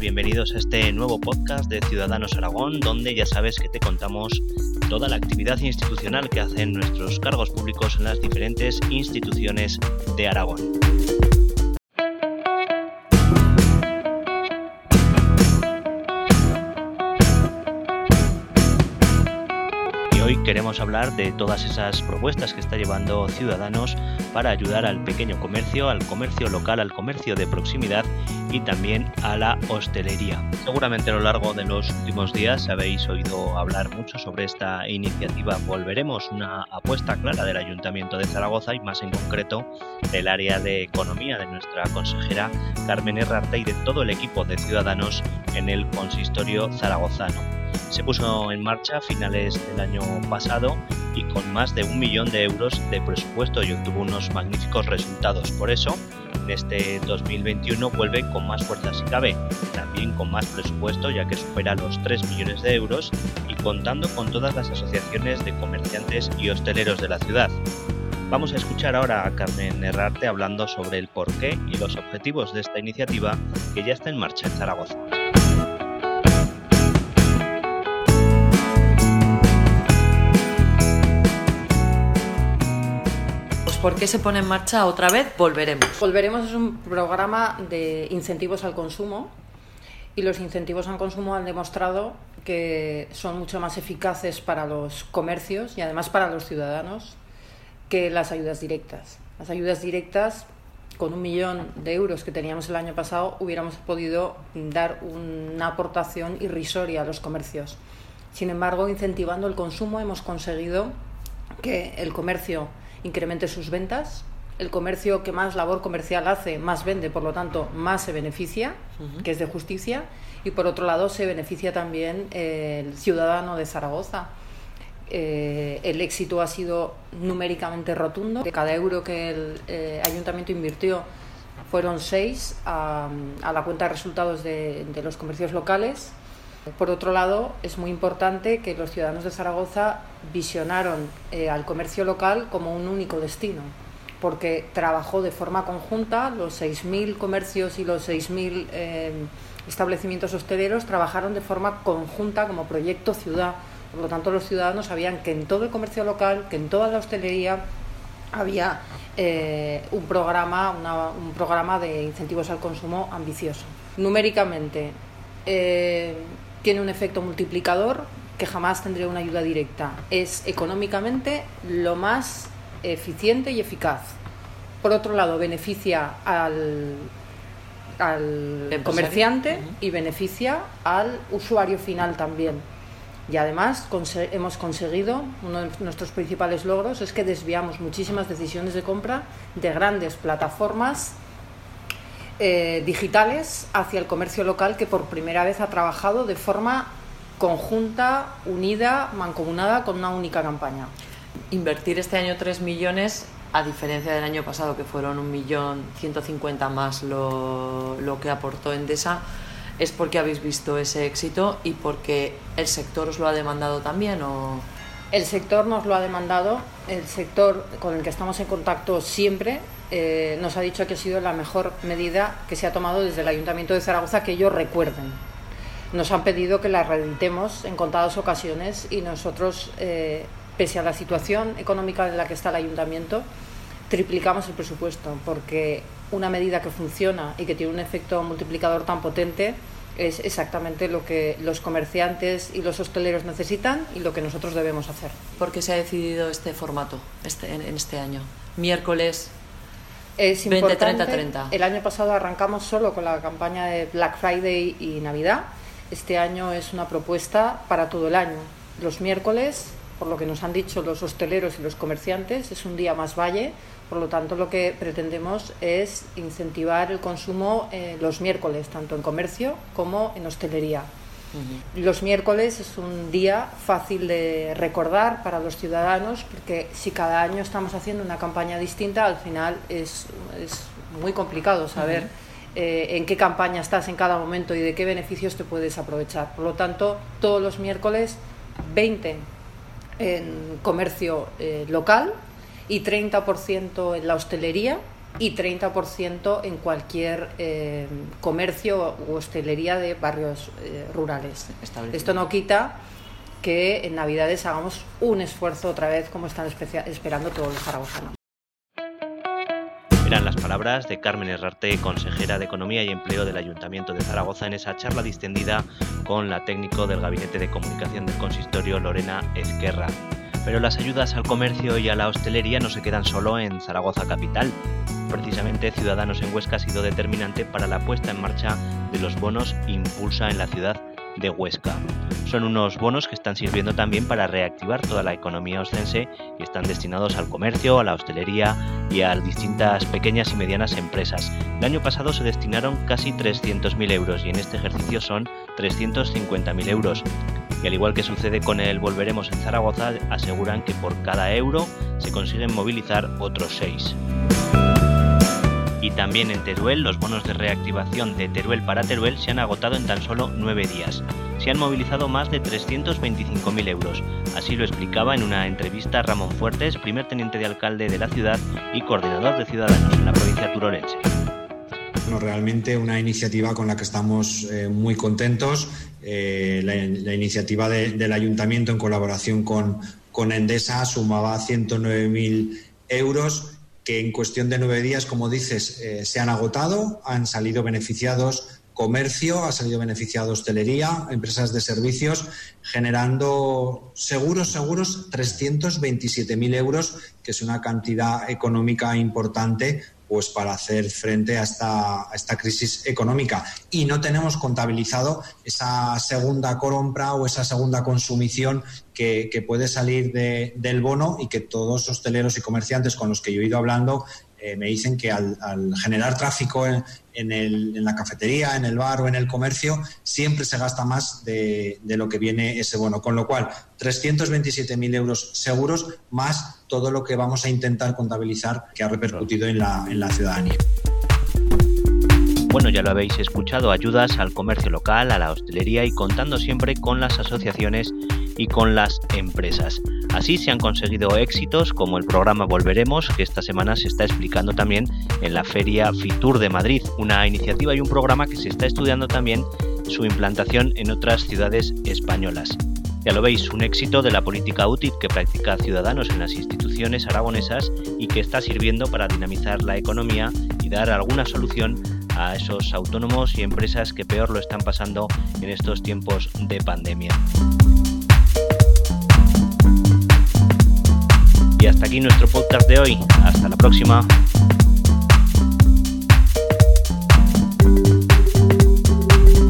Bienvenidos a este nuevo podcast de Ciudadanos Aragón, donde ya sabes que te contamos toda la actividad institucional que hacen nuestros cargos públicos en las diferentes instituciones de Aragón. Queremos hablar de todas esas propuestas que está llevando Ciudadanos para ayudar al pequeño comercio, al comercio local, al comercio de proximidad y también a la hostelería. Seguramente a lo largo de los últimos días habéis oído hablar mucho sobre esta iniciativa. Volveremos una apuesta clara del Ayuntamiento de Zaragoza y más en concreto del área de economía de nuestra consejera Carmen Herrarte y de todo el equipo de Ciudadanos en el consistorio zaragozano se puso en marcha a finales del año pasado y con más de un millón de euros de presupuesto y obtuvo unos magníficos resultados. Por eso, en este 2021 vuelve con más fuerza si cabe, también con más presupuesto ya que supera los 3 millones de euros y contando con todas las asociaciones de comerciantes y hosteleros de la ciudad. Vamos a escuchar ahora a Carmen Herrarte hablando sobre el porqué y los objetivos de esta iniciativa que ya está en marcha en Zaragoza. ¿Por qué se pone en marcha otra vez? Volveremos. Volveremos es un programa de incentivos al consumo y los incentivos al consumo han demostrado que son mucho más eficaces para los comercios y además para los ciudadanos que las ayudas directas. Las ayudas directas, con un millón de euros que teníamos el año pasado, hubiéramos podido dar una aportación irrisoria a los comercios. Sin embargo, incentivando el consumo hemos conseguido que el comercio incremente sus ventas. El comercio que más labor comercial hace, más vende, por lo tanto, más se beneficia, que es de justicia. Y por otro lado, se beneficia también el ciudadano de Zaragoza. Eh, el éxito ha sido numéricamente rotundo. De cada euro que el eh, ayuntamiento invirtió, fueron seis a, la cuenta de resultados de los comercios locales por otro lado, es muy importante que los ciudadanos de Zaragoza visionaron eh, al comercio local como un único destino, porque trabajó de forma conjunta, los 6.000 comercios y los 6.000 eh, establecimientos hosteleros trabajaron de forma conjunta como proyecto ciudad. Por lo tanto, los ciudadanos sabían que en todo el comercio local, que en toda la hostelería había eh, un, programa, un programa de incentivos al consumo ambicioso. Numéricamente, tiene un efecto multiplicador que jamás tendría una ayuda directa. Es económicamente lo más eficiente y eficaz. Por otro lado, beneficia al, al comerciante y beneficia al usuario final también. Y además hemos conseguido, uno de nuestros principales logros es que desviamos muchísimas decisiones de compra de grandes plataformas eh, digitales hacia el comercio local que por primera vez ha trabajado de forma conjunta, unida, mancomunada con una única campaña. Invertir este año 3 millones, a diferencia del año pasado que fueron un millón 150 más lo, lo que aportó Endesa, es porque habéis visto ese éxito y porque el sector os lo ha demandado también o el sector nos lo ha demandado, el sector con el que estamos en contacto siempre eh, nos ha dicho que ha sido la mejor medida que se ha tomado desde el Ayuntamiento de Zaragoza que ellos recuerden. Nos han pedido que la reeditemos en contadas ocasiones y nosotros, eh, pese a la situación económica en la que está el Ayuntamiento, triplicamos el presupuesto porque una medida que funciona y que tiene un efecto multiplicador tan potente es exactamente lo que los comerciantes y los hosteleros necesitan y lo que nosotros debemos hacer. ¿Por qué se ha decidido este formato este, en, este año? Miércoles es 20, 30, 30. El año pasado arrancamos solo con la campaña de Black Friday y Navidad. Este año es una propuesta para todo el año. Los miércoles, por lo que nos han dicho los hosteleros y los comerciantes, es un día más valle por lo tanto, lo que pretendemos es incentivar el consumo eh, los miércoles, tanto en comercio como en hostelería. Los miércoles es un día fácil de recordar para los ciudadanos porque si cada año estamos haciendo una campaña distinta, al final es, muy complicado saber eh, en qué campaña estás en cada momento y de qué beneficios te puedes aprovechar. Por lo tanto, todos los miércoles 20 en comercio eh, local y 30% en la hostelería y 30% en cualquier eh, comercio o hostelería de barrios eh, rurales. Esto no quita que en Navidades hagamos un esfuerzo otra vez como están esperando todos los zaragozanos. Eran las palabras de Carmen Herrarte, consejera de Economía y Empleo del Ayuntamiento de Zaragoza, en esa charla distendida con la técnico del Gabinete de Comunicación del Consistorio, Lorena Ezquerra. Pero las ayudas al comercio y a la hostelería no se quedan solo en Zaragoza capital. Precisamente Ciudadanos en Huesca ha sido determinante para la puesta en marcha de los bonos Impulsa en la ciudad de Huesca. Son unos bonos que están sirviendo también para reactivar toda la economía ostense y están destinados al comercio, a la hostelería y a distintas pequeñas y medianas empresas. El año pasado se destinaron casi 300.000 euros y en este ejercicio son 350.000 euros. Y al igual que sucede con el Volveremos en Zaragoza, aseguran que por cada euro se consiguen movilizar otros 6. Y también en Teruel, los bonos de reactivación de Teruel para Teruel se han agotado en tan solo 9 días. Se han movilizado más de 325.000 euros. Así lo explicaba en una entrevista Ramón Fuertes, primer teniente de alcalde de la ciudad y coordinador de Ciudadanos en la provincia turolense. Bueno, realmente una iniciativa con la que estamos eh, muy contentos eh, la, iniciativa del ayuntamiento en colaboración con, con Endesa sumaba 109.000 euros que en cuestión de nueve días, como dices, eh, se han agotado, han salido beneficiados comercio, ha salido beneficiado hostelería, empresas de servicios, generando seguros, seguros 327.000 euros, que es una cantidad económica importante pues para hacer frente a esta, crisis económica. Y no tenemos contabilizado esa segunda compra o esa segunda consumición que, puede salir del bono y que todos los hosteleros y comerciantes con los que yo he ido hablando eh, me dicen que al, generar tráfico en, en, la cafetería, en el bar o en el comercio, siempre se gasta más de, lo que viene ese bono. Con lo cual, 327.000 euros seguros más todo lo que vamos a intentar contabilizar que ha repercutido en la, en la ciudadanía. Bueno, ya lo habéis escuchado, ayudas al comercio local, a la hostelería y contando siempre con las asociaciones y con las empresas. Así se han conseguido éxitos como el programa Volveremos, que esta semana se está explicando también en la Feria Fitur de Madrid, una iniciativa y un programa que se está estudiando también su implantación en otras ciudades españolas. Ya lo veis, un éxito de la política útil que practica Ciudadanos en las instituciones aragonesas y que está sirviendo para dinamizar la economía y dar alguna solución a esos autónomos y empresas que peor lo están pasando en estos tiempos de pandemia. Y hasta aquí nuestro podcast de hoy. Hasta la próxima.